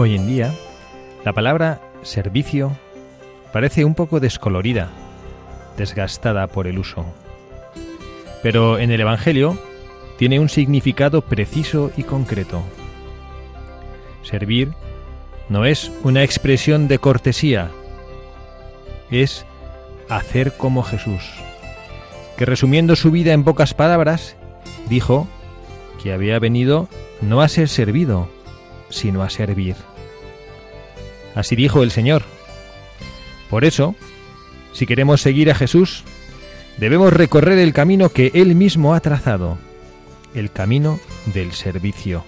Hoy en día, la palabra servicio parece un poco descolorida, desgastada por el uso. Pero en el Evangelio tiene un significado preciso y concreto. Servir no es una expresión de cortesía, es hacer como Jesús, que resumiendo su vida en pocas palabras, dijo que había venido no a ser servido, sino a servir. Así dijo el Señor. Por eso, si queremos seguir a Jesús, debemos recorrer el camino que Él mismo ha trazado, el camino del servicio.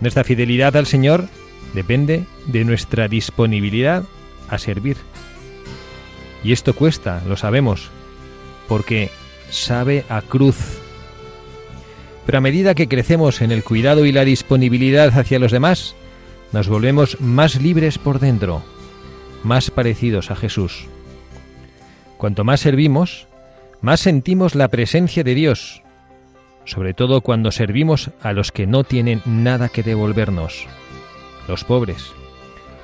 Nuestra fidelidad al Señor depende de nuestra disponibilidad a servir. Y esto cuesta, lo sabemos, porque sabe a cruz. Pero a medida que crecemos en el cuidado y la disponibilidad hacia los demás, nos volvemos más libres por dentro, más parecidos a Jesús. Cuanto más servimos, más sentimos la presencia de Dios, sobre todo cuando servimos a los que no tienen nada que devolvernos, los pobres,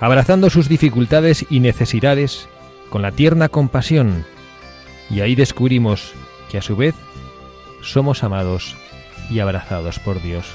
abrazando sus dificultades y necesidades con la tierna compasión, y ahí descubrimos que a su vez somos amados y abrazados por Dios.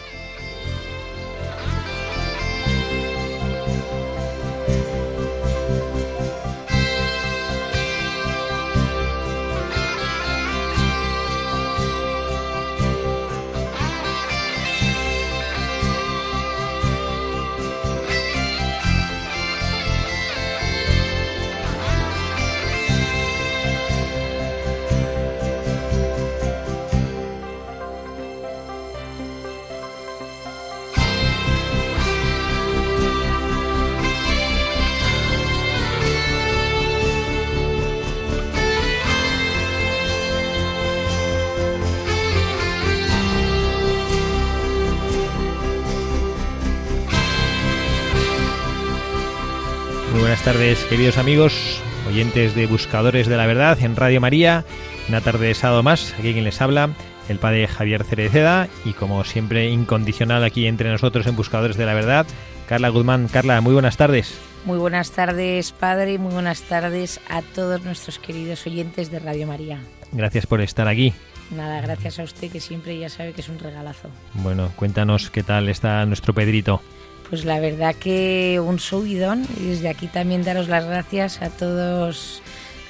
Tardes, queridos amigos, oyentes de Buscadores de la Verdad en Radio María. Una tarde de sábado más, aquí quien les habla, el padre Javier Cereceda y como siempre incondicional aquí entre nosotros en Buscadores de la Verdad, Carla Guzmán. Carla, muy buenas tardes. Muy buenas tardes, padre, muy buenas tardes a todos nuestros queridos oyentes de Radio María. Gracias por estar aquí. Nada, gracias a usted que siempre ya sabe que es un regalazo. Bueno, cuéntanos qué tal está nuestro Pedrito. Pues la verdad que un subidón y desde aquí también daros las gracias a todos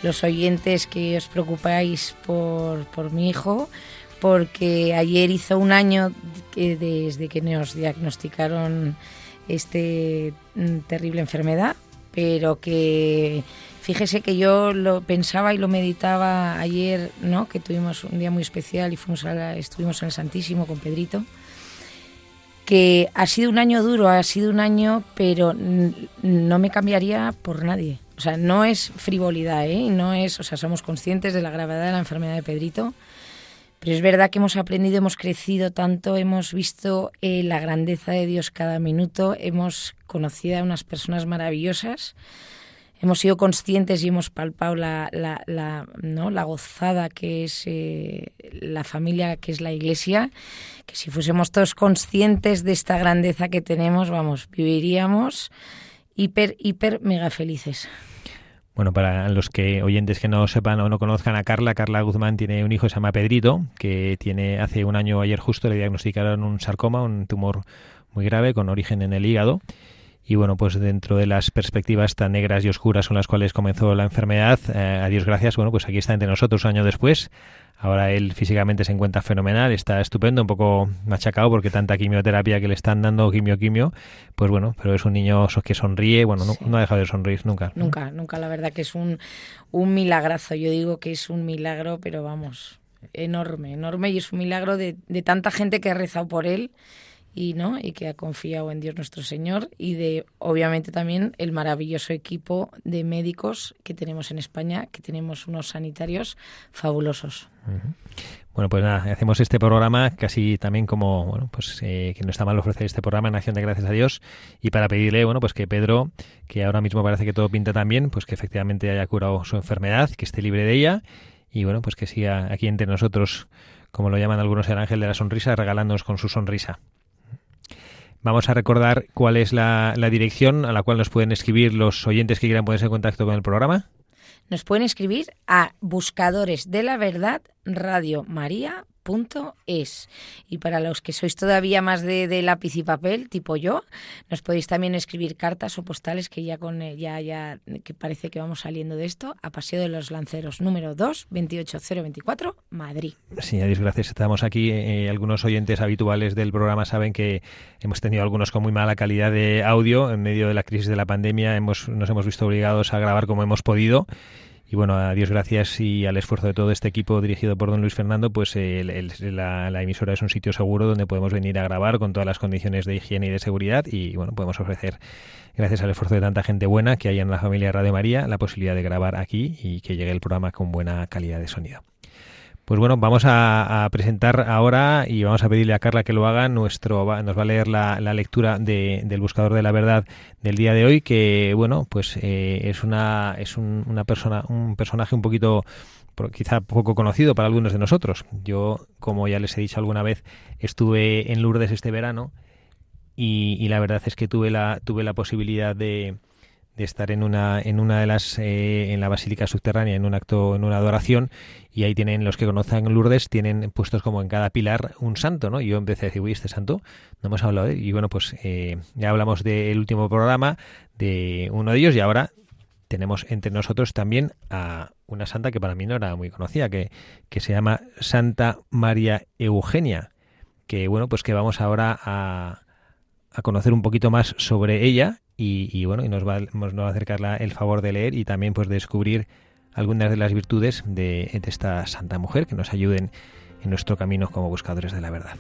los oyentes que os preocupáis por, por mi hijo, porque ayer hizo un año que desde que nos diagnosticaron este mm, terrible enfermedad, pero que fíjese que yo lo pensaba y lo meditaba ayer, ¿no? Que tuvimos un día muy especial y fuimos a estuvimos en el Santísimo con Pedrito que ha sido un año duro, ha sido un año, pero no me cambiaría por nadie. O sea, no es frivolidad, ¿eh? No es, o sea, somos conscientes de la gravedad de la enfermedad de Pedrito, pero es verdad que hemos aprendido, hemos crecido tanto, hemos visto eh, la grandeza de Dios cada minuto, hemos conocido a unas personas maravillosas hemos sido conscientes y hemos palpado la, la, ¿no? la gozada que es eh, la familia, que es la iglesia, que si fuésemos todos conscientes de esta grandeza que tenemos, vamos, viviríamos hiper, hiper, mega felices. Bueno, para los que oyentes que no sepan o no conozcan a Carla, Carla Guzmán tiene un hijo que se llama Pedrito, que tiene hace un año ayer justo le diagnosticaron un sarcoma, un tumor muy grave con origen en el hígado. Y bueno, pues dentro de las perspectivas tan negras y oscuras con las cuales comenzó la enfermedad, eh, a Dios gracias, bueno, pues aquí está entre nosotros un año después. Ahora él físicamente se encuentra fenomenal, está estupendo, un poco machacado porque tanta quimioterapia que le están dando, quimio, quimio, pues bueno, pero es un niño que sonríe, bueno, no, ha dejado de sonreír nunca. Nunca, nunca, la verdad que es un, un milagrazo, yo digo que es un milagro, pero vamos, enorme, enorme y es un milagro de, de tanta gente que ha rezado por él y no y que ha confiado en Dios nuestro Señor y de obviamente también el maravilloso equipo de médicos que tenemos en España que tenemos unos sanitarios fabulosos. Bueno pues nada hacemos este programa casi también como bueno pues eh, que no está mal ofrecer este programa en acción de gracias a Dios y para pedirle bueno pues que Pedro que ahora mismo parece que todo pinta tan bien pues que efectivamente haya curado su enfermedad que esté libre de ella y bueno pues que siga aquí entre nosotros como lo llaman algunos el ángel de la sonrisa regalándonos con su sonrisa Vamos a recordar cuál es la, dirección a la cual nos pueden escribir los oyentes que quieran ponerse en contacto con el programa. Nos pueden escribir a buscadores de la verdad Radio María es. Y para los que sois todavía más de, lápiz y papel, tipo yo, nos podéis también escribir cartas o postales que ya con eh, ya ya que parece que vamos saliendo de esto a Paseo de los Lanceros número 2, 28024, Madrid. A gracias. Estamos aquí. Eh, algunos oyentes habituales del programa saben que hemos tenido algunos con muy mala calidad de audio en medio de la crisis de la pandemia. Hemos, nos hemos visto obligados a grabar como hemos podido y bueno, a Dios gracias y al esfuerzo de todo este equipo dirigido por don Luis Fernando, pues la, emisora es un sitio seguro donde podemos venir a grabar con todas las condiciones de higiene y de seguridad y bueno, podemos ofrecer, gracias al esfuerzo de tanta gente buena que hay en la familia Radio María, la posibilidad de grabar aquí y que llegue el programa con buena calidad de sonido. Pues bueno, vamos a, presentar ahora y vamos a pedirle a Carla que lo haga. Nuestro nos va a leer la, lectura del buscador de la verdad del día de hoy, que bueno, pues eh, es una es un, una persona un personaje un poquito quizá poco conocido para algunos de nosotros. Yo, como ya les he dicho alguna vez, estuve en Lourdes este verano y la verdad es que tuve la tuve la posibilidad de de estar en una en una de las eh, en la basílica subterránea en un acto en una adoración y ahí tienen los que conocen Lourdes tienen puestos como en cada pilar un santo no y yo empecé a decir uy este santo no hemos hablado de él y bueno pues eh, ya hablamos del último programa de uno de ellos y ahora tenemos entre nosotros también a una santa que para mí no era muy conocida que que se llama Santa María Eugenia que bueno pues que vamos ahora a a conocer un poquito más sobre ella y, bueno, y nos va, nos va a acercar el favor de leer y también pues descubrir algunas de las virtudes de, de esta santa mujer que nos ayuden en nuestro camino como buscadores de la verdad.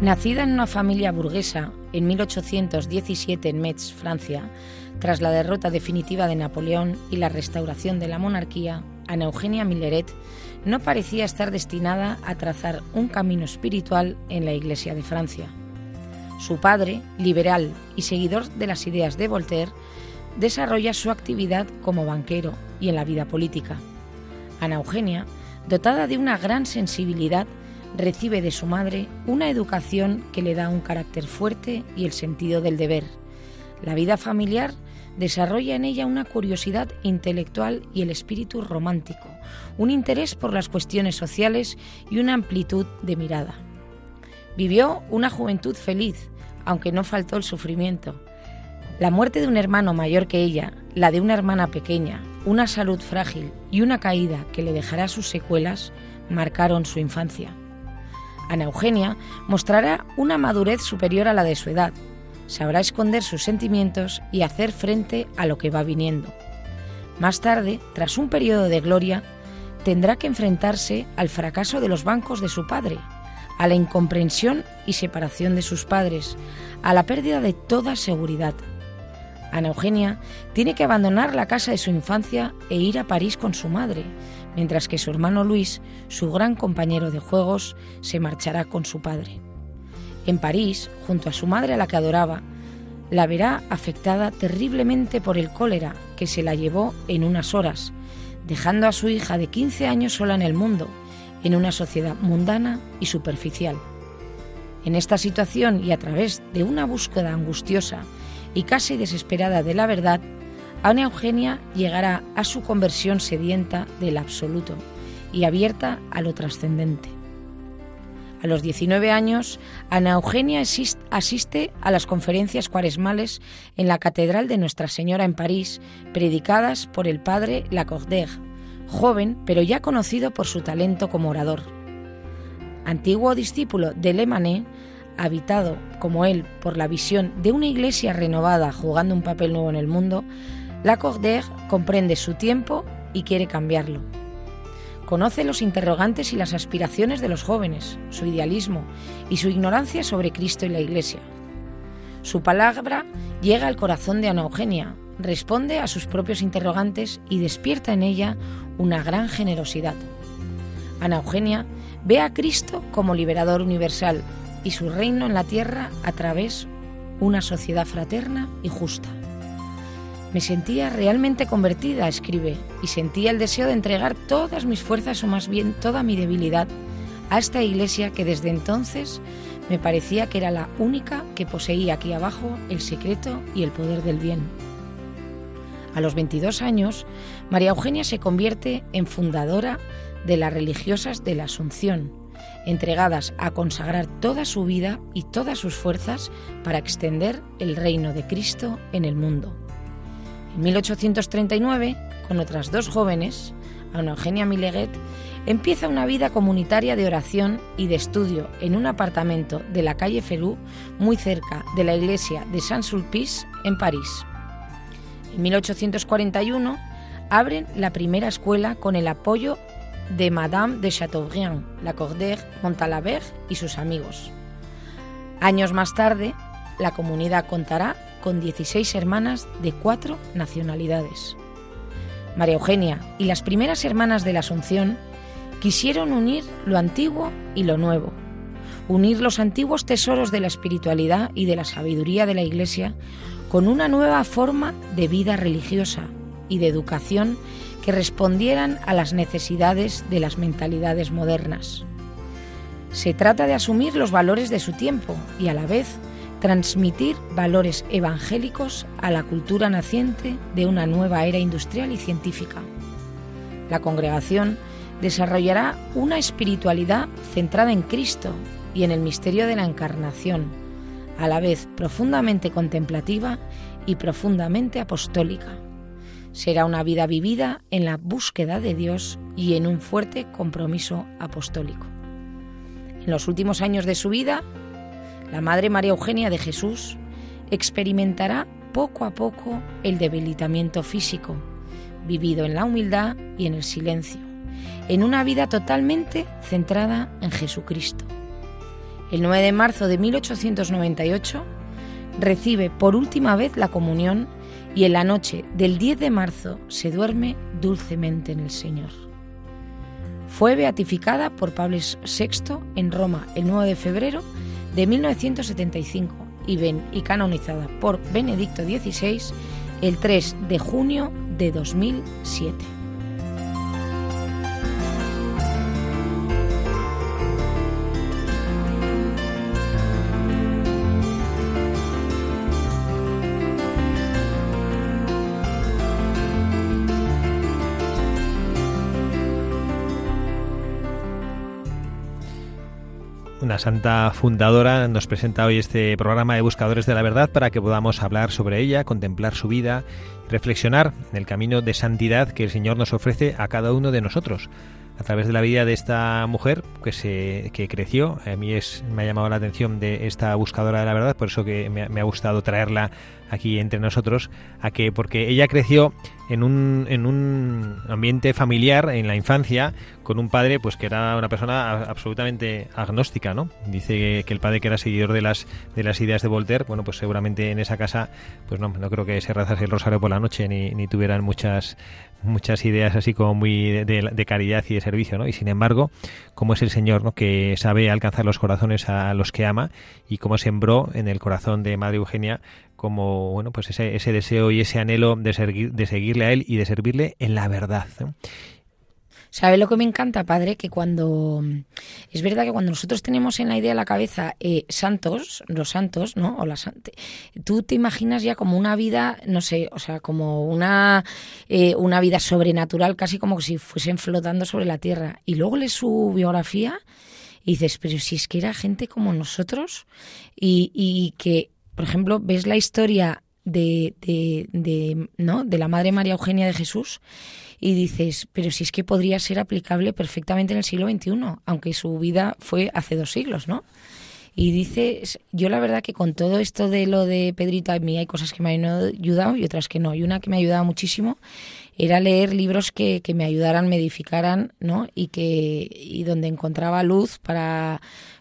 Nacida en una familia burguesa en 1817 en Metz, Francia, tras la derrota definitiva de Napoleón y la restauración de la monarquía, Ana Eugenia Milleret no parecía estar destinada a trazar un camino espiritual en la Iglesia de Francia. Su padre, liberal y seguidor de las ideas de Voltaire, desarrolla su actividad como banquero y en la vida política. Ana Eugenia, dotada de una gran sensibilidad, recibe de su madre una educación que le da un carácter fuerte y el sentido del deber. La vida familiar desarrolla en ella una curiosidad intelectual y el espíritu romántico, un interés por las cuestiones sociales y una amplitud de mirada. Vivió una juventud feliz, aunque no faltó el sufrimiento. La muerte de un hermano mayor que ella, la de una hermana pequeña, una salud frágil y una caída que le dejará sus secuelas marcaron su infancia. Ana Eugenia mostrará una madurez superior a la de su edad, sabrá esconder sus sentimientos y hacer frente a lo que va viniendo. Más tarde, tras un periodo de gloria, tendrá que enfrentarse al fracaso de los bancos de su padre, a la incomprensión y separación de sus padres, a la pérdida de toda seguridad. Ana Eugenia tiene que abandonar la casa de su infancia e ir a París con su madre, mientras que su hermano Luis, su gran compañero de juegos, se marchará con su padre. En París, junto a su madre a la que adoraba, la verá afectada terriblemente por el cólera que se la llevó en unas horas, dejando a su hija de 15 años sola en el mundo, en una sociedad mundana y superficial. En esta situación y a través de una búsqueda angustiosa y casi desesperada de la verdad, Ana Eugenia llegará a su conversión sedienta del absoluto y abierta a lo trascendente. A los 19 años, Ana Eugenia asiste a las conferencias cuaresmales en la Catedral de Nuestra Señora en París, predicadas por el padre Lacordaire, joven pero ya conocido por su talento como orador. Antiguo discípulo de Le Manet, habitado como él por la visión de una iglesia renovada jugando un papel nuevo en el mundo, Lacordaire comprende su tiempo y quiere cambiarlo. Conoce los interrogantes y las aspiraciones de los jóvenes, su idealismo y su ignorancia sobre Cristo y la Iglesia. Su palabra llega al corazón de Ana Eugenia, responde a sus propios interrogantes y despierta en ella una gran generosidad. Ana Eugenia ve a Cristo como liberador universal y su reino en la tierra a través una sociedad fraterna y justa. Me sentía realmente convertida, escribe, y sentía el deseo de entregar todas mis fuerzas o más bien toda mi debilidad a esta iglesia que desde entonces me parecía que era la única que poseía aquí abajo el secreto y el poder del bien. A los 22 años, María Eugenia se convierte en fundadora de las religiosas de la Asunción, entregadas a consagrar toda su vida y todas sus fuerzas para extender el reino de Cristo en el mundo. En 1839, con otras dos jóvenes, Ana Eugenia Mileguet, empieza una vida comunitaria de oración y de estudio en un apartamento de la calle Ferú, muy cerca de la iglesia de Saint-Sulpice, en París. En 1841 abren la primera escuela con el apoyo de Madame de Chateaubriand, Lacordaire, Montalabert y sus amigos. Años más tarde, la comunidad contará con 16 hermanas de cuatro nacionalidades. María Eugenia y las primeras hermanas de la Asunción quisieron unir lo antiguo y lo nuevo, unir los antiguos tesoros de la espiritualidad y de la sabiduría de la Iglesia con una nueva forma de vida religiosa y de educación respondieran a las necesidades de las mentalidades modernas. Se trata de asumir los valores de su tiempo y a la vez transmitir valores evangélicos a la cultura naciente de una nueva era industrial y científica. La congregación desarrollará una espiritualidad centrada en Cristo y en el misterio de la encarnación, a la vez profundamente contemplativa y profundamente apostólica. Será una vida vivida en la búsqueda de Dios y en un fuerte compromiso apostólico. En los últimos años de su vida, la Madre María Eugenia de Jesús experimentará poco a poco el debilitamiento físico, vivido en la humildad y en el silencio, en una vida totalmente centrada en Jesucristo. El 9 de marzo de 1898 recibe por última vez la comunión y en la noche del 10 de marzo se duerme dulcemente en el Señor. Fue beatificada por Pablo VI en Roma el 9 de febrero de 1975 y, ben, y canonizada por Benedicto XVI el 3 de junio de 2007. Santa fundadora, nos presenta hoy este programa de Buscadores de la Verdad para que podamos hablar sobre ella, contemplar su vida, reflexionar en el camino de santidad que el Señor nos ofrece a cada uno de nosotros a través de la vida de esta mujer que se que creció. A mí es, me ha llamado la atención de esta buscadora de la verdad, por eso que me, me ha gustado traerla aquí entre nosotros, a que porque ella creció en un, en un ambiente familiar en la infancia con un padre pues que era una persona absolutamente agnóstica, ¿no? Dice que el padre que era seguidor de las de las ideas de Voltaire, bueno, pues seguramente en esa casa pues no, no creo que se rezase el rosario por la noche ni, ni tuvieran muchas muchas ideas así como muy de, caridad y de servicio, ¿no? Y sin embargo, como es el Señor, ¿no? Que sabe alcanzar los corazones a los que ama y cómo sembró en el corazón de Madre Eugenia como, bueno, pues ese, ese deseo y ese anhelo de, seguir, de seguirle a Él y de servirle en la verdad. ¿Sabe lo que me encanta, padre? Que cuando. Es verdad que cuando nosotros tenemos en la idea de la cabeza eh, santos, los santos, ¿no? O la tú te imaginas ya como una vida, no sé, o sea, como una, eh, una vida sobrenatural, casi como si fuesen flotando sobre la tierra. Y luego lees su biografía y dices, pero si es que era gente como nosotros y, y que, por ejemplo, ves la historia de, de, ¿no? de la Madre María Eugenia de Jesús y dices, pero si es que podría ser aplicable perfectamente en el siglo XXI, aunque su vida fue hace dos siglos, ¿no? Y dices, yo la verdad que con todo esto de lo de Pedrito, a mí hay cosas que me han ayudado y otras que no. Y una que me ha ayudado muchísimo era leer libros que, que me ayudaran, me edificaran, ¿no? Y, que, y donde encontraba luz para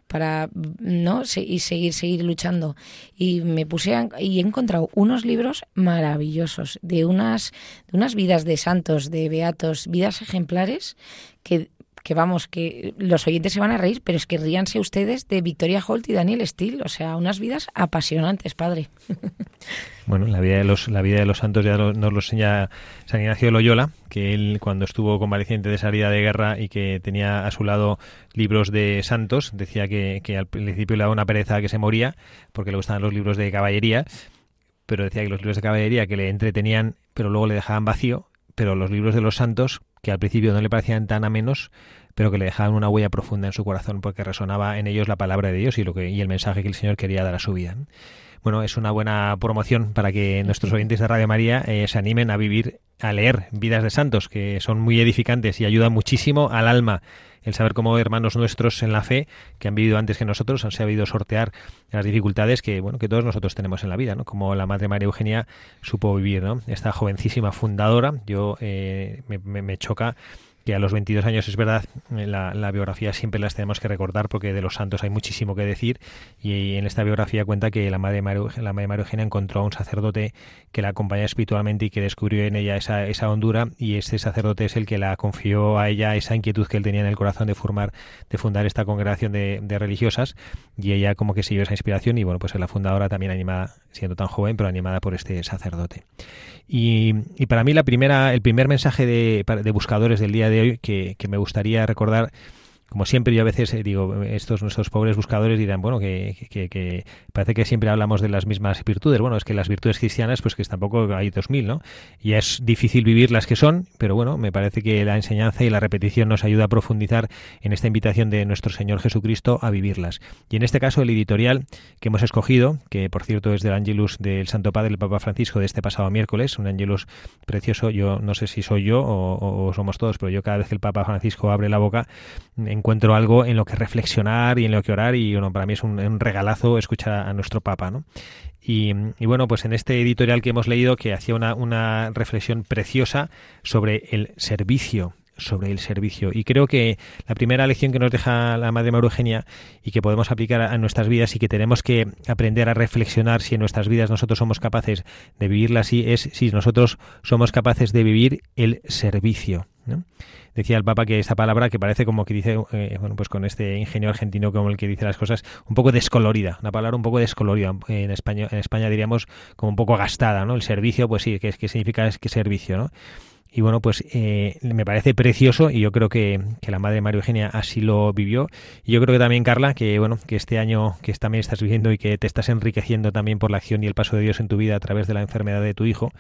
para no y seguir seguir luchando. Y me puse y he encontrado unos libros maravillosos de unas de unas vidas de santos de beatos vidas ejemplares que que vamos, que los oyentes se van a reír, pero es que ríanse ustedes de Victoria Holt y Daniel Steele, o sea, unas vidas apasionantes, padre. Bueno, la vida de los, la vida de los santos ya nos lo enseña San Ignacio de Loyola, que él cuando estuvo convaleciente de salida de guerra y que tenía a su lado libros de santos, decía que, que al principio le daba una pereza que se moría porque le gustaban los libros de caballería, pero decía que los libros de caballería que le entretenían, pero luego le dejaban vacío, pero los libros de los santos, que al principio no le parecían tan amenos, pero que le dejaban una huella profunda en su corazón porque resonaba en ellos la palabra de Dios y lo que y el mensaje que el Señor quería dar a su vida bueno, es una buena promoción para que nuestros oyentes de Radio María eh, se animen a vivir, a leer vidas de santos, que son muy edificantes y ayudan muchísimo al alma. El saber cómo hermanos nuestros en la fe, que han vivido antes que nosotros, han sabido sortear las dificultades que, bueno, que todos nosotros tenemos en la vida, ¿no? Como la Madre María Eugenia supo vivir, ¿no? Esta jovencísima fundadora, yo eh, me, me choca a los 22 años es verdad, la, biografía siempre las tenemos que recordar porque de los santos hay muchísimo que decir. Y en esta biografía cuenta que la Madre María, la Madre María encontró a un sacerdote que la acompañaba espiritualmente y que descubrió en ella esa, esa hondura. Y este sacerdote es el que la confió a ella esa inquietud que él tenía en el corazón de formar, de fundar esta congregación de, de religiosas. Y ella como que siguió esa inspiración y bueno, pues es la fundadora también animada, siendo tan joven, pero animada por este sacerdote. Y, y para mí la primera, el primer mensaje de, de buscadores del día de hoy que, que me gustaría recordar como siempre yo a veces eh, digo, estos nuestros pobres buscadores dirán, bueno, que, que, parece que siempre hablamos de las mismas virtudes. Bueno, es que las virtudes cristianas, pues que tampoco hay dos mil, ¿no? Y es difícil vivir las que son, pero bueno, me parece que la enseñanza y la repetición nos ayuda a profundizar en esta invitación de nuestro Señor Jesucristo a vivirlas. Y en este caso el editorial que hemos escogido, que por cierto es del Angelus del Santo Padre, el Papa Francisco, de este pasado miércoles, un Angelus precioso, yo no sé si soy yo o, o somos todos, pero yo cada vez que el Papa Francisco abre la boca, encuentro algo en lo que reflexionar y en lo que orar y bueno, para mí es un, regalazo escuchar a nuestro Papa, ¿no? Y, bueno, pues en este editorial que hemos leído que hacía una, una reflexión preciosa sobre el servicio, sobre el servicio. Y creo que la primera lección que nos deja la Madre María Eugenia y que podemos aplicar a nuestras vidas y que tenemos que aprender a reflexionar si en nuestras vidas nosotros somos capaces de vivirla así es si nosotros somos capaces de vivir el servicio. Decía el Papa que esta palabra que parece como que dice, eh, bueno, pues con este ingenio argentino como el que dice las cosas, un poco descolorida, una palabra un poco descolorida. En España, en España diríamos como un poco gastada, ¿no? El servicio, pues sí, ¿qué, qué significa es que servicio, ¿no? Y bueno, pues eh, me parece precioso y yo creo que, que, la madre María Eugenia así lo vivió. Y yo creo que también, Carla, que bueno, que este año que también estás viviendo y que te estás enriqueciendo también por la acción y el paso de Dios en tu vida a través de la enfermedad de tu hijo,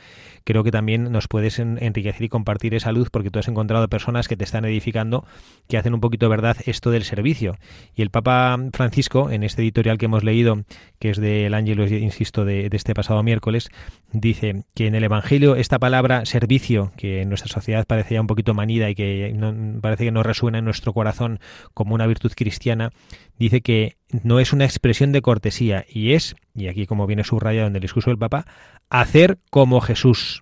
creo que también nos puedes enriquecer y compartir esa luz porque tú has encontrado personas que te están edificando, que hacen un poquito verdad esto del servicio. Y el Papa Francisco, en este editorial que hemos leído, que es del Ángelo, insisto, de, de este pasado miércoles, dice que en el Evangelio esta palabra servicio, que nuestra sociedad parece ya un poquito manida y que no, parece que no resuena en nuestro corazón como una virtud cristiana, dice que no es una expresión de cortesía y es, y aquí como viene subrayado en el discurso del Papa, hacer como Jesús.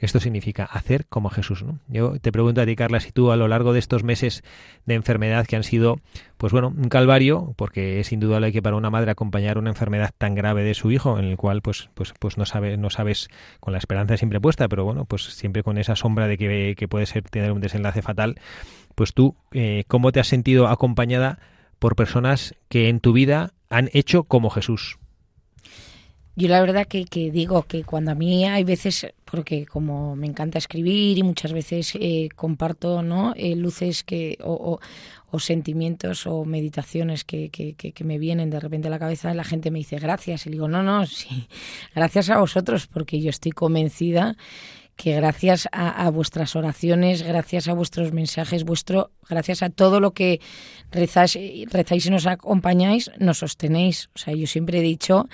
Esto significa hacer como Jesús. ¿no? Yo te pregunto a ti, Carla, si tú a lo largo de estos meses de enfermedad que han sido, pues bueno, un calvario, porque es indudable que para una madre acompañar una enfermedad tan grave de su hijo, en el cual pues, pues, pues no, sabe, no sabes, con la esperanza siempre puesta, pero bueno, pues siempre con esa sombra de que, que puede ser tener un desenlace fatal, pues tú, eh, ¿cómo te has sentido acompañada por personas que en tu vida han hecho como Jesús? Yo la verdad que, que, digo que cuando a mí hay veces, porque como me encanta escribir y muchas veces eh, comparto ¿no? Eh, luces que, o, o, sentimientos o meditaciones que, que, que, me vienen de repente a la cabeza, la gente me dice gracias. Y digo, no, no, sí, gracias a vosotros, porque yo estoy convencida que gracias a, vuestras oraciones, gracias a vuestros mensajes, vuestro, gracias a todo lo que rezáis, rezáis y nos acompañáis, nos sostenéis. O sea, yo siempre he dicho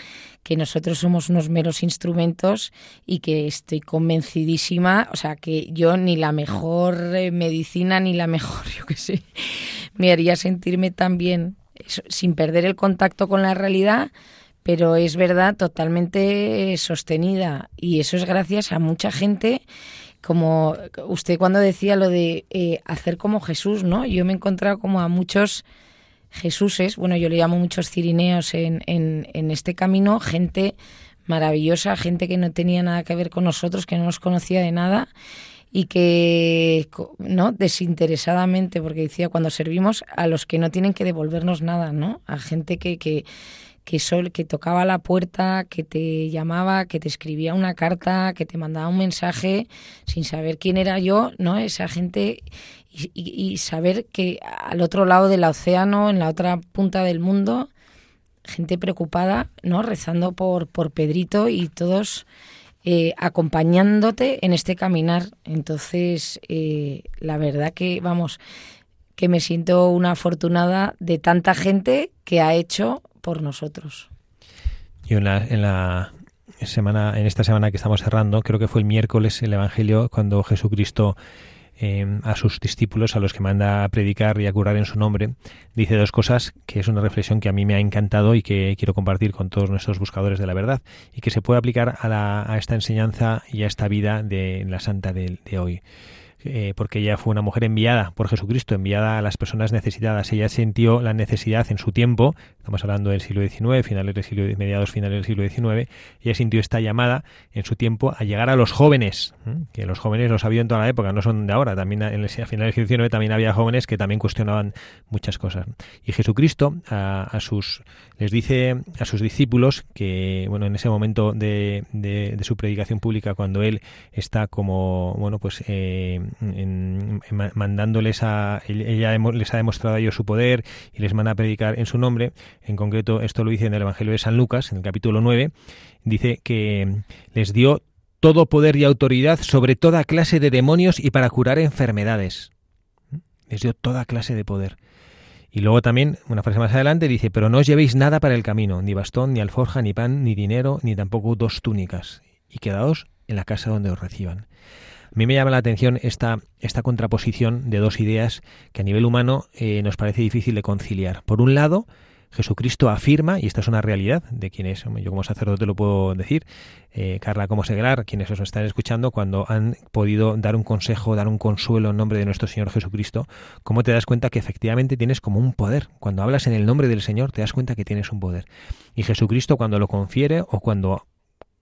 que nosotros somos unos meros instrumentos y que estoy convencidísima, o sea, que yo ni la mejor eh, medicina ni la mejor, yo qué sé, me haría sentirme tan bien sin perder el contacto con la realidad pero es verdad totalmente sostenida y eso es gracias a mucha gente como usted cuando decía lo de eh, hacer como Jesús, ¿no? Yo me he encontrado como a muchos Jesuses, bueno, yo le llamo muchos cirineos en, en, en este camino, gente maravillosa, gente que no tenía nada que ver con nosotros, que no nos conocía de nada y que, ¿no? Desinteresadamente, porque decía, cuando servimos a los que no tienen que devolvernos nada, ¿no? A gente que, que, que, sol, que tocaba la puerta, que te llamaba, que te escribía una carta, que te mandaba un mensaje sin saber quién era yo, ¿no? Esa gente y, saber que al otro lado del océano, en la otra punta del mundo, gente preocupada, ¿no? Rezando por, por Pedrito y todos eh, acompañándote en este caminar. Entonces, eh, la verdad que, vamos, que me siento una afortunada de tanta gente que ha hecho por nosotros. Yo en la, en la semana, en esta semana que estamos cerrando, creo que fue el miércoles el Evangelio cuando Jesucristo eh, a sus discípulos, a los que manda a predicar y a curar en su nombre, dice dos cosas que es una reflexión que a mí me ha encantado y que quiero compartir con todos nuestros buscadores de la verdad y que se puede aplicar a, la, a esta enseñanza y a esta vida de la santa de hoy. Eh, porque ella fue una mujer enviada por Jesucristo, enviada a las personas necesitadas. Ella sintió la necesidad en su tiempo, estamos hablando del siglo XIX, finales del siglo, mediados finales del siglo XIX, ella sintió esta llamada en su tiempo a llegar a los jóvenes, que los jóvenes los había en toda la época, no son de ahora, también en el, a finales del siglo XIX también había jóvenes que también cuestionaban muchas cosas. Y Jesucristo a, sus les dice a sus discípulos que, bueno, en ese momento de, de, su predicación pública, cuando él está como, bueno, pues eh, mandándoles a ella les ha demostrado a ellos su poder y les manda a predicar en su nombre. En concreto, esto lo dice en el Evangelio de San Lucas, en el capítulo 9, dice que les dio todo poder y autoridad sobre toda clase de demonios y para curar enfermedades. Les dio toda clase de poder. Y luego también, una frase más adelante, dice, pero no os llevéis nada para el camino, ni bastón, ni alforja, ni pan, ni dinero, ni tampoco dos túnicas, y quedaos en la casa donde os reciban. A mí me llama la atención esta, esta contraposición de dos ideas que a nivel humano eh, nos parece difícil de conciliar. Por un lado, Jesucristo afirma, y esta es una realidad de quienes, yo como sacerdote lo puedo decir, eh, Carla como seglar, quienes os están escuchando, cuando han podido dar un consejo, dar un consuelo en nombre de nuestro Señor Jesucristo, cómo te das cuenta que efectivamente tienes como un poder. Cuando hablas en el nombre del Señor, te das cuenta que tienes un poder. Y Jesucristo cuando lo confiere o cuando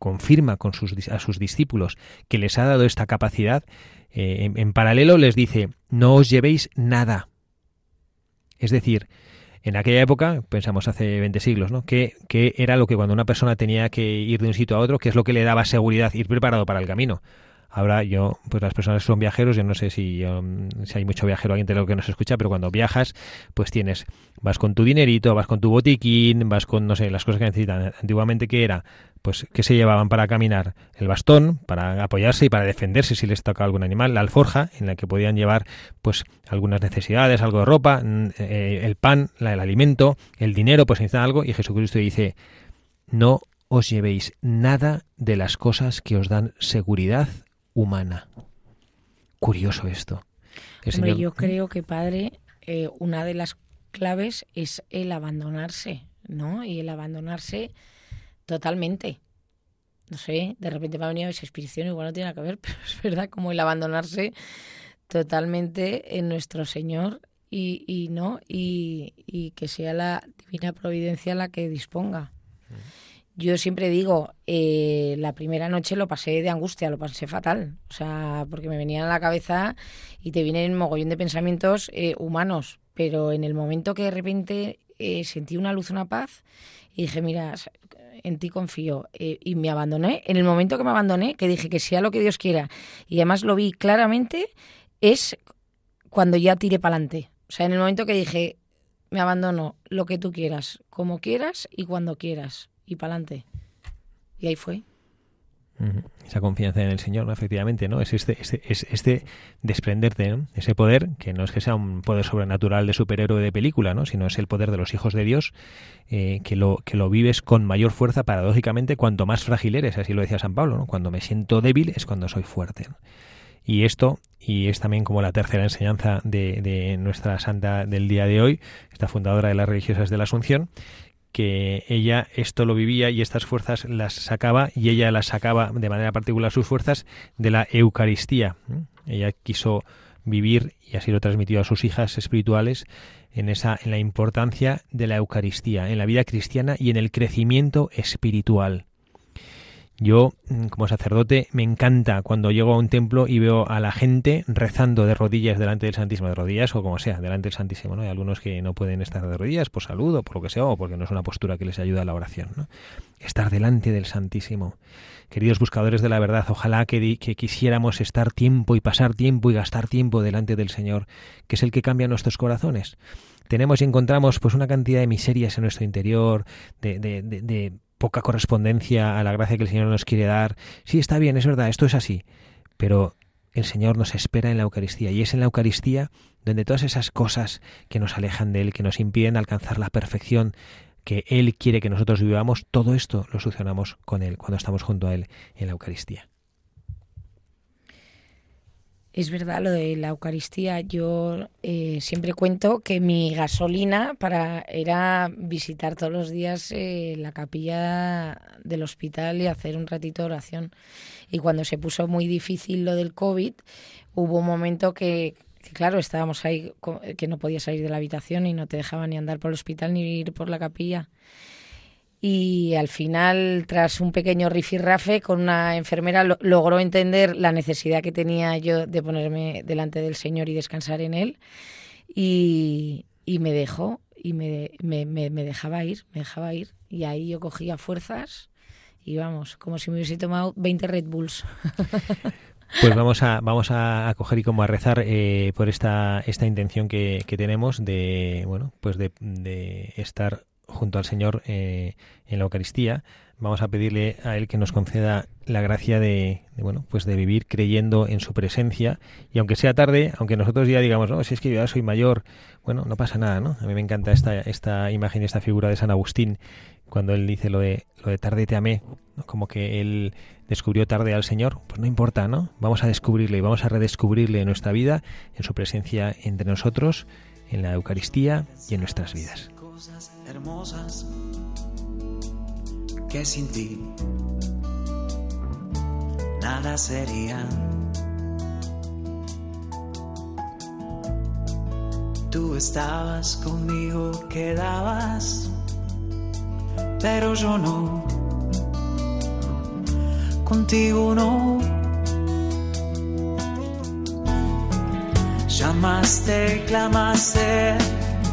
confirma con sus, a sus discípulos que les ha dado esta capacidad, eh, en, paralelo les dice, no os llevéis nada. Es decir, en aquella época, pensamos hace 20 siglos, ¿no? ¿Qué, era lo que cuando una persona tenía que ir de un sitio a otro, qué es lo que le daba seguridad, ir preparado para el camino? Ahora yo, pues las personas que son viajeros, yo no sé si, um, si hay mucho viajero aquí entre lo que nos escucha, pero cuando viajas, pues tienes, vas con tu dinerito, vas con tu botiquín, vas con, no sé, las cosas que necesitan. Antiguamente, ¿qué era? Pues, ¿qué se llevaban para caminar? El bastón, para apoyarse y para defenderse si les toca algún animal, la alforja, en la que podían llevar, pues, algunas necesidades, algo de ropa, eh, el pan, el alimento, el dinero, pues necesitan algo, y Jesucristo dice, no os llevéis nada de las cosas que os dan seguridad humana. Curioso esto. Hombre, yo creo que, padre, eh, una de las claves es el abandonarse, ¿no? Y el abandonarse totalmente. no sé, de repente me ha venido esa inspiración, igual no tiene nada que ver, pero es verdad, como el abandonarse totalmente en nuestro Señor y, y no, y, y, que sea la divina providencia la que disponga. Yo siempre digo, eh, la primera noche lo pasé de angustia, lo pasé fatal, o sea, porque me venían a la cabeza y te vienen mogollón de pensamientos eh, humanos, pero en el momento que de repente eh, sentí una luz, una paz, y dije, mira, en ti confío. Y me abandoné. En el momento que me abandoné, que dije que sea lo que Dios quiera, y además lo vi claramente, es cuando ya tiré para adelante. O sea, en el momento que dije, me abandono, lo que tú quieras, como quieras y cuando quieras, y para adelante. Y ahí fue. Esa confianza en el Señor, efectivamente, ¿no? Es este, este, es este desprenderte, Ese poder, que no es que sea un poder sobrenatural de superhéroe de película, ¿no? Sino es el poder de los hijos de Dios, eh, que, lo, que lo vives con mayor fuerza, paradójicamente, cuanto más frágil eres, así lo decía San Pablo, ¿no? Cuando me siento débil es cuando soy fuerte. Y esto, y es también como la tercera enseñanza de, de nuestra santa del día de hoy, esta fundadora de las religiosas de la Asunción, que ella esto lo vivía y estas fuerzas las sacaba y ella las sacaba de manera particular sus fuerzas de la Eucaristía. Ella quiso vivir y así lo transmitió a sus hijas espirituales en esa en la importancia de la Eucaristía en la vida cristiana y en el crecimiento espiritual. Yo, mm, como sacerdote, me encanta cuando llego a un templo y veo a la gente rezando de rodillas delante del Santísimo, de rodillas o como sea, delante del Santísimo. ¿no? Hay algunos que no pueden estar de rodillas por salud o por lo que sea, o porque no es una postura que les ayuda a la oración. ¿no? Estar delante del Santísimo. Queridos buscadores de la verdad, ojalá que, que quisiéramos estar tiempo y pasar tiempo y gastar tiempo delante del Señor, que es el que cambia nuestros corazones tenemos y encontramos pues una cantidad de miserias en nuestro interior, de, de, de, de, poca correspondencia a la gracia que el Señor nos quiere dar. Sí, está bien, es verdad, esto es así, pero el Señor nos espera en la Eucaristía y es en la Eucaristía donde todas esas cosas que nos alejan de Él, que nos impiden alcanzar la perfección que Él quiere que nosotros vivamos, todo esto lo solucionamos con Él cuando estamos junto a Él en la Eucaristía. Es verdad lo de la Eucaristía. Yo eh, siempre cuento que mi gasolina para era visitar todos los días eh, la capilla del hospital y hacer un ratito de oración. Y cuando se puso muy difícil lo del COVID, hubo un momento que, que, claro, estábamos ahí, que no podía salir de la habitación y no te dejaban ni andar por el hospital ni ir por la capilla y al final, tras un pequeño rifirrafe con una enfermera, lo, logró entender la necesidad que tenía yo de ponerme delante del Señor y descansar en Él y, y me dejó y me, me, me, dejaba ir, me dejaba ir y ahí yo cogía fuerzas y vamos, como si me hubiese tomado 20 Red Bulls. Pues vamos a, vamos a, coger y como a rezar eh, por esta, esta intención que, que, tenemos de, bueno, pues de, de estar junto al Señor eh, en la Eucaristía, vamos a pedirle a Él que nos conceda la gracia de, de, bueno, pues de vivir creyendo en su presencia y aunque sea tarde, aunque nosotros ya digamos, no, si es que yo ya soy mayor, bueno, no pasa nada, ¿no? A mí me encanta esta, esta imagen, esta figura de San Agustín cuando él dice lo de lo de tarde te amé, como que él descubrió tarde al Señor, pues no importa, ¿no? Vamos a descubrirle y vamos a redescubrirle en nuestra vida, en su presencia entre nosotros, en la Eucaristía y en nuestras vidas hermosas que sin ti nada serían. Tú estabas conmigo, quedabas, pero yo no. Contigo no. Llamaste, clamaste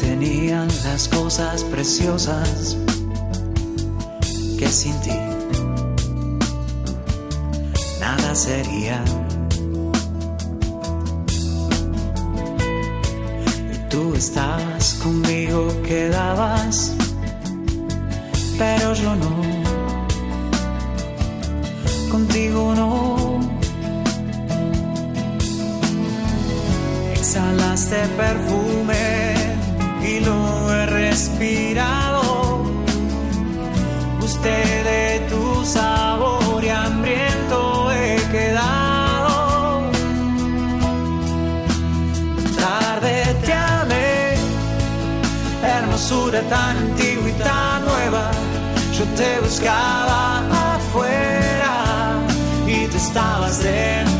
serían las cosas preciosas que sin ti nada sería. Y tú estabas conmigo, quedabas, pero yo no. Contigo no. Exhalaste perfume y lo he respirado. Usted de tu sabor y hambriento he quedado. Tarde te amé, hermosura tan antigua y tan nueva. Yo te buscaba afuera y tú estabas dentro,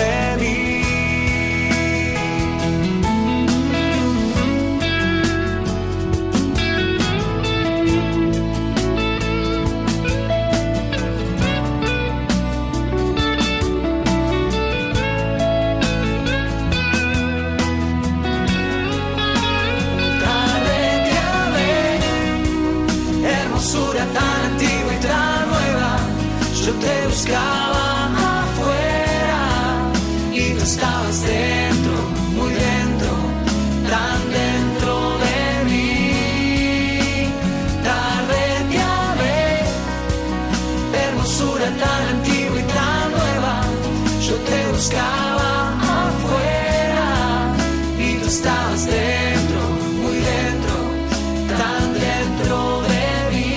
buscaba afuera y tú estabas dentro, muy dentro, tan dentro de mí.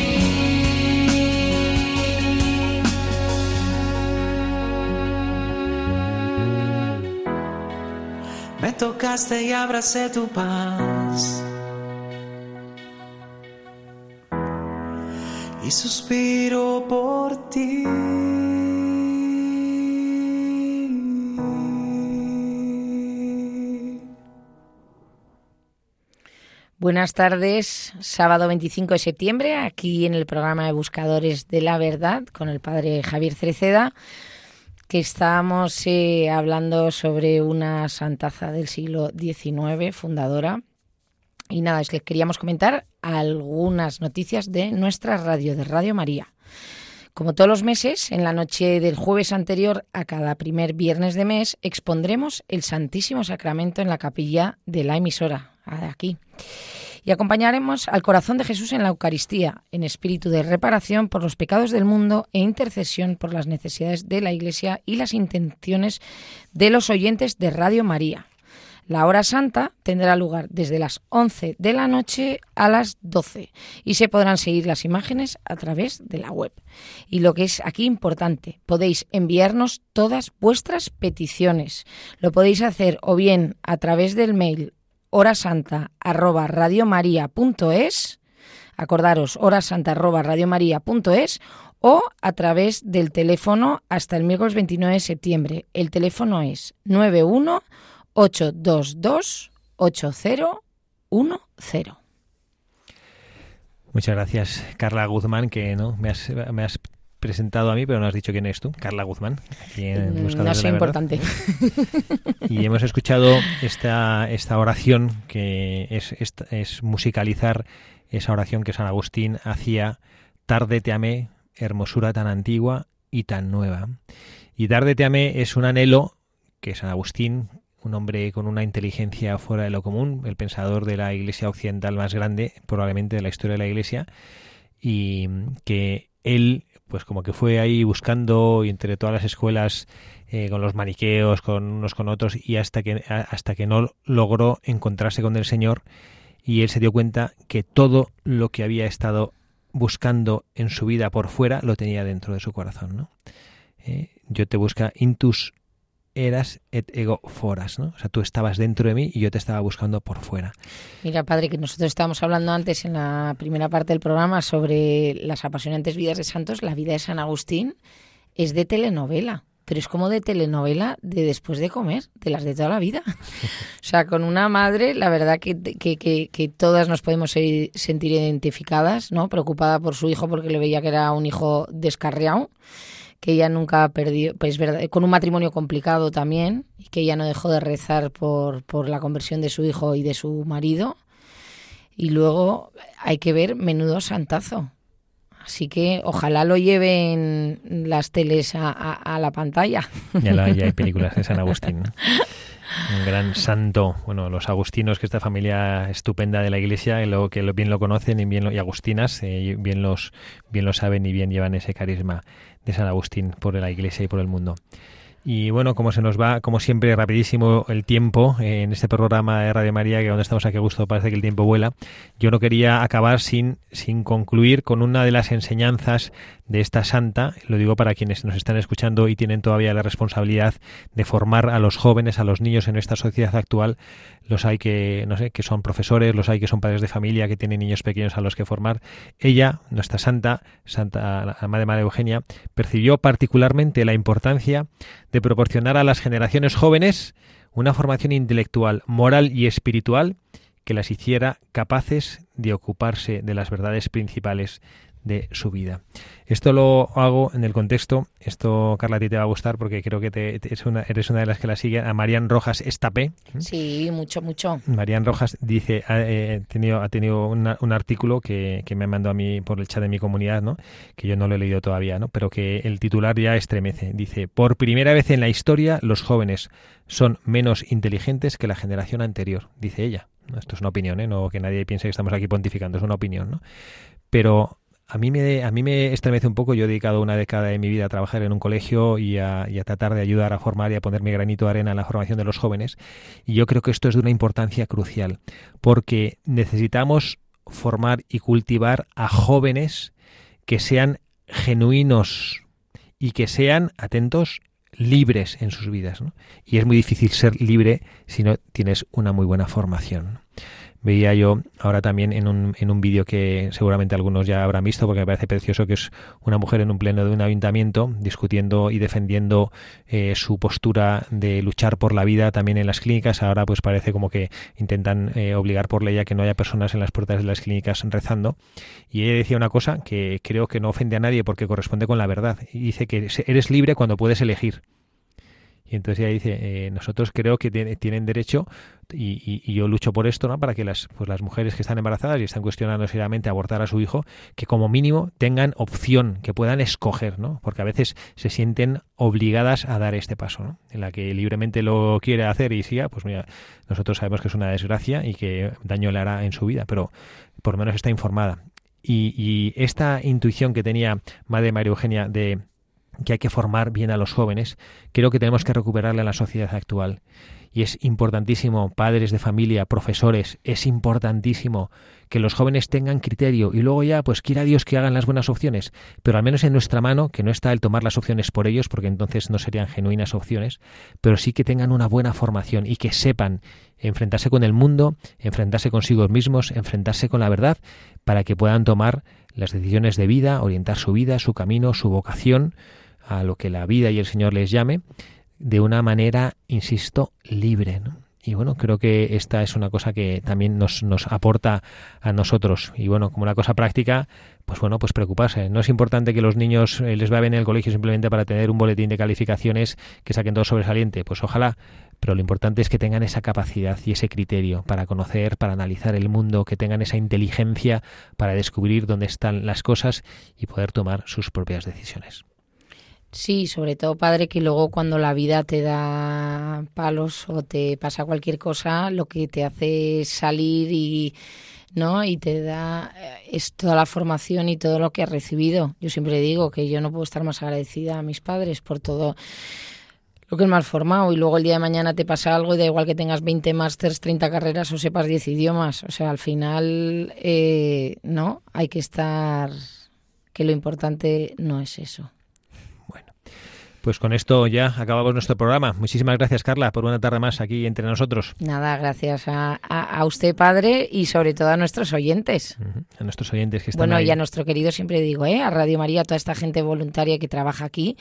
Me tocaste y abracé tu paz. Y suspiro por ti. Buenas tardes, sábado 25 de septiembre, aquí en el programa de Buscadores de la Verdad con el padre Javier Cereceda, que estamos eh, hablando sobre una santaza del siglo XIX, fundadora. Y nada, les queríamos comentar algunas noticias de nuestra radio, de Radio María. Como todos los meses, en la noche del jueves anterior a cada primer viernes de mes, expondremos el Santísimo Sacramento en la capilla de la emisora, aquí. Y acompañaremos al corazón de Jesús en la Eucaristía, en espíritu de reparación por los pecados del mundo e intercesión por las necesidades de la Iglesia y las intenciones de los oyentes de Radio María. La hora santa tendrá lugar desde las 11 de la noche a las 12 y se podrán seguir las imágenes a través de la web. Y lo que es aquí importante, podéis enviarnos todas vuestras peticiones. Lo podéis hacer o bien a través del mail horasanta@radiomaria.es, acordaros horasanta@radiomaria.es o a través del teléfono hasta el miércoles 29 de septiembre. El teléfono es 91 822 8010. Muchas gracias, Carla Guzmán, que no me has presentado a mí, pero no has dicho quién eres tú, Carla Guzmán. Mm, No es importante. Y hemos escuchado esta, esta oración que es, es, es musicalizar esa oración que San Agustín hacía, tarde te amé, hermosura tan antigua y tan nueva. Y tarde te amé es un anhelo que San Agustín, un hombre con una inteligencia fuera de lo común, el pensador de la Iglesia occidental más grande, probablemente de la historia de la Iglesia, y que él, pues como que fue ahí buscando entre todas las escuelas eh, con los maniqueos, con unos con otros, y hasta que, hasta que no logró encontrarse con el Señor, y él se dio cuenta que todo lo que había estado buscando en su vida por fuera lo tenía dentro de su corazón, ¿no? Eh, yo te busca intus eras et ego foras, ¿no? O sea, tú estabas dentro de mí y yo te estaba buscando por fuera. Mira, padre, que nosotros estábamos hablando antes en la primera parte del programa sobre las apasionantes vidas de santos. La vida de San Agustín es de telenovela. pero es como de telenovela de después de comer, de las de toda la vida. o sea, con una madre, la verdad que, que, que, todas nos podemos sentir identificadas, ¿no? Preocupada por su hijo porque le veía que era un hijo descarriado, que ella nunca perdió, pues verdad, con un matrimonio complicado también, y que ella no dejó de rezar por, por la conversión de su hijo y de su marido. Y luego hay que ver menudo santazo. Así que ojalá lo lleven las teles a, la pantalla. Ya, hay películas de San Agustín. Un gran santo. Bueno, los agustinos, que esta familia estupenda de la iglesia, lo, que bien lo conocen y, bien y agustinas, eh, bien, los, bien lo saben y bien llevan ese carisma de San Agustín por la iglesia y por el mundo. Y bueno, como se nos va, como siempre, rapidísimo el tiempo eh, en este programa de Radio María, que donde estamos aquí a gusto parece que el tiempo vuela, yo no quería acabar sin, sin concluir con una de las enseñanzas de esta santa, lo digo para quienes nos están escuchando y tienen todavía la responsabilidad de formar a los jóvenes, a los niños en esta sociedad actual, los hay que, no sé, que son profesores, los hay que son padres de familia, que tienen niños pequeños a los que formar. Ella, nuestra santa, Santa la Madre María Eugenia, percibió particularmente la importancia de proporcionar a las generaciones jóvenes una formación intelectual, moral y espiritual que las hiciera capaces de ocuparse de las verdades principales de su vida. Esto lo hago en el contexto, esto Carla a ti te va a gustar porque creo que te, eres una de las que la sigue, a Marian Rojas Estapé. Sí, mucho, mucho. Marian Rojas dice, ha, eh, tenido, ha tenido un artículo que, que, me mandado a mí por el chat de mi comunidad, ¿no? que yo no lo he leído todavía, ¿no? pero que el titular ya estremece. Dice, por primera vez en la historia los jóvenes son menos inteligentes que la generación anterior, dice ella. Esto es una opinión, ¿eh? no que nadie piense que estamos aquí pontificando, es una opinión. ¿no? Pero a mí me a mí me estremece un poco. Yo he dedicado una década de mi vida a trabajar en un colegio y a, tratar de ayudar a formar y a poner mi granito de arena en la formación de los jóvenes. Y yo creo que esto es de una importancia crucial, porque necesitamos formar y cultivar a jóvenes que sean genuinos y que sean atentos libres en sus vidas. Y es muy difícil ser libre si no tienes una muy buena formación veía yo ahora también en un, en un vídeo que seguramente algunos ya habrán visto porque me parece precioso que es una mujer en un pleno de un ayuntamiento discutiendo y defendiendo eh, su postura de luchar por la vida también en las clínicas. Ahora pues parece como que intentan eh, obligar por ley a que no haya personas en las puertas de las clínicas rezando. Y ella decía una cosa que creo que no ofende a nadie porque corresponde con la verdad. Y dice que eres libre cuando puedes elegir y entonces ella dice, eh, nosotros creo que tienen derecho, y, yo lucho por esto, ¿no? para que las, pues las mujeres que están embarazadas y están cuestionando seriamente abortar a su hijo, que como mínimo tengan opción, que puedan escoger, ¿no? porque a veces se sienten obligadas a dar este paso, ¿no? en la que libremente lo quiere hacer y siga, pues mira, nosotros sabemos que es una desgracia y que daño le hará en su vida, pero por lo menos está informada. Y, y esta intuición que tenía Madre María Eugenia de que hay que formar bien a los jóvenes, creo que tenemos que recuperarla en la sociedad actual. Y es importantísimo, padres de familia, profesores, es importantísimo que los jóvenes tengan criterio y luego ya, pues quiera Dios que hagan las buenas opciones, pero al menos en nuestra mano, que no está el tomar las opciones por ellos, porque entonces no serían genuinas opciones, pero sí que tengan una buena formación y que sepan enfrentarse con el mundo, enfrentarse consigo mismos, enfrentarse con la verdad, para que puedan tomar las decisiones de vida, orientar su vida, su camino, su vocación, a lo que la vida y el Señor les llame, de una manera, insisto, libre. Y bueno, creo que esta es una cosa que también nos, nos aporta a nosotros. Y bueno, como una cosa práctica, pues bueno, pues preocuparse. No es importante que los niños eh, les vayan en el colegio simplemente para tener un boletín de calificaciones que saquen todo sobresaliente. Pues ojalá, pero lo importante es que tengan esa capacidad y ese criterio para conocer, para analizar el mundo, que tengan esa inteligencia para descubrir dónde están las cosas y poder tomar sus propias decisiones. Sí, sobre todo padre que luego cuando la vida te da palos o te pasa cualquier cosa, lo que te hace salir y no y te da eh, es toda la formación y todo lo que has recibido. Yo siempre digo que yo no puedo estar más agradecida a mis padres por todo lo que me has formado y luego el día de mañana te pasa algo y da igual que tengas 20 másters, 30 carreras o sepas 10 idiomas. O sea, al final, eh, no, hay que estar, que lo importante no es eso. Pues con esto ya acabamos nuestro programa. Muchísimas gracias, Carla, por una tarde más aquí entre nosotros. Nada, gracias a, usted, padre, y sobre todo a nuestros oyentes. A nuestros oyentes que están Bueno, y a nuestro querido, siempre digo, ¿eh? a Radio María, a toda esta gente voluntaria que trabaja aquí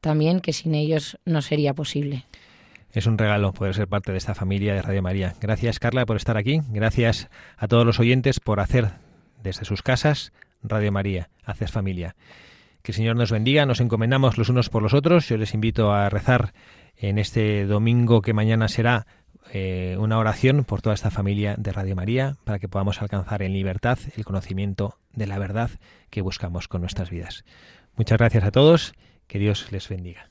también que sin ellos no sería posible. Es un regalo poder ser parte de esta familia de Radio María. Gracias Carla por estar aquí. Gracias a todos los oyentes por hacer desde sus casas Radio María, haces familia. Que el Señor nos bendiga, nos encomendamos los unos por los otros. Yo les invito a rezar en este domingo que mañana será eh, una oración por toda esta familia de Radio María para que podamos alcanzar en libertad el conocimiento de la verdad que buscamos con nuestras vidas. Muchas gracias a todos, que Dios les bendiga.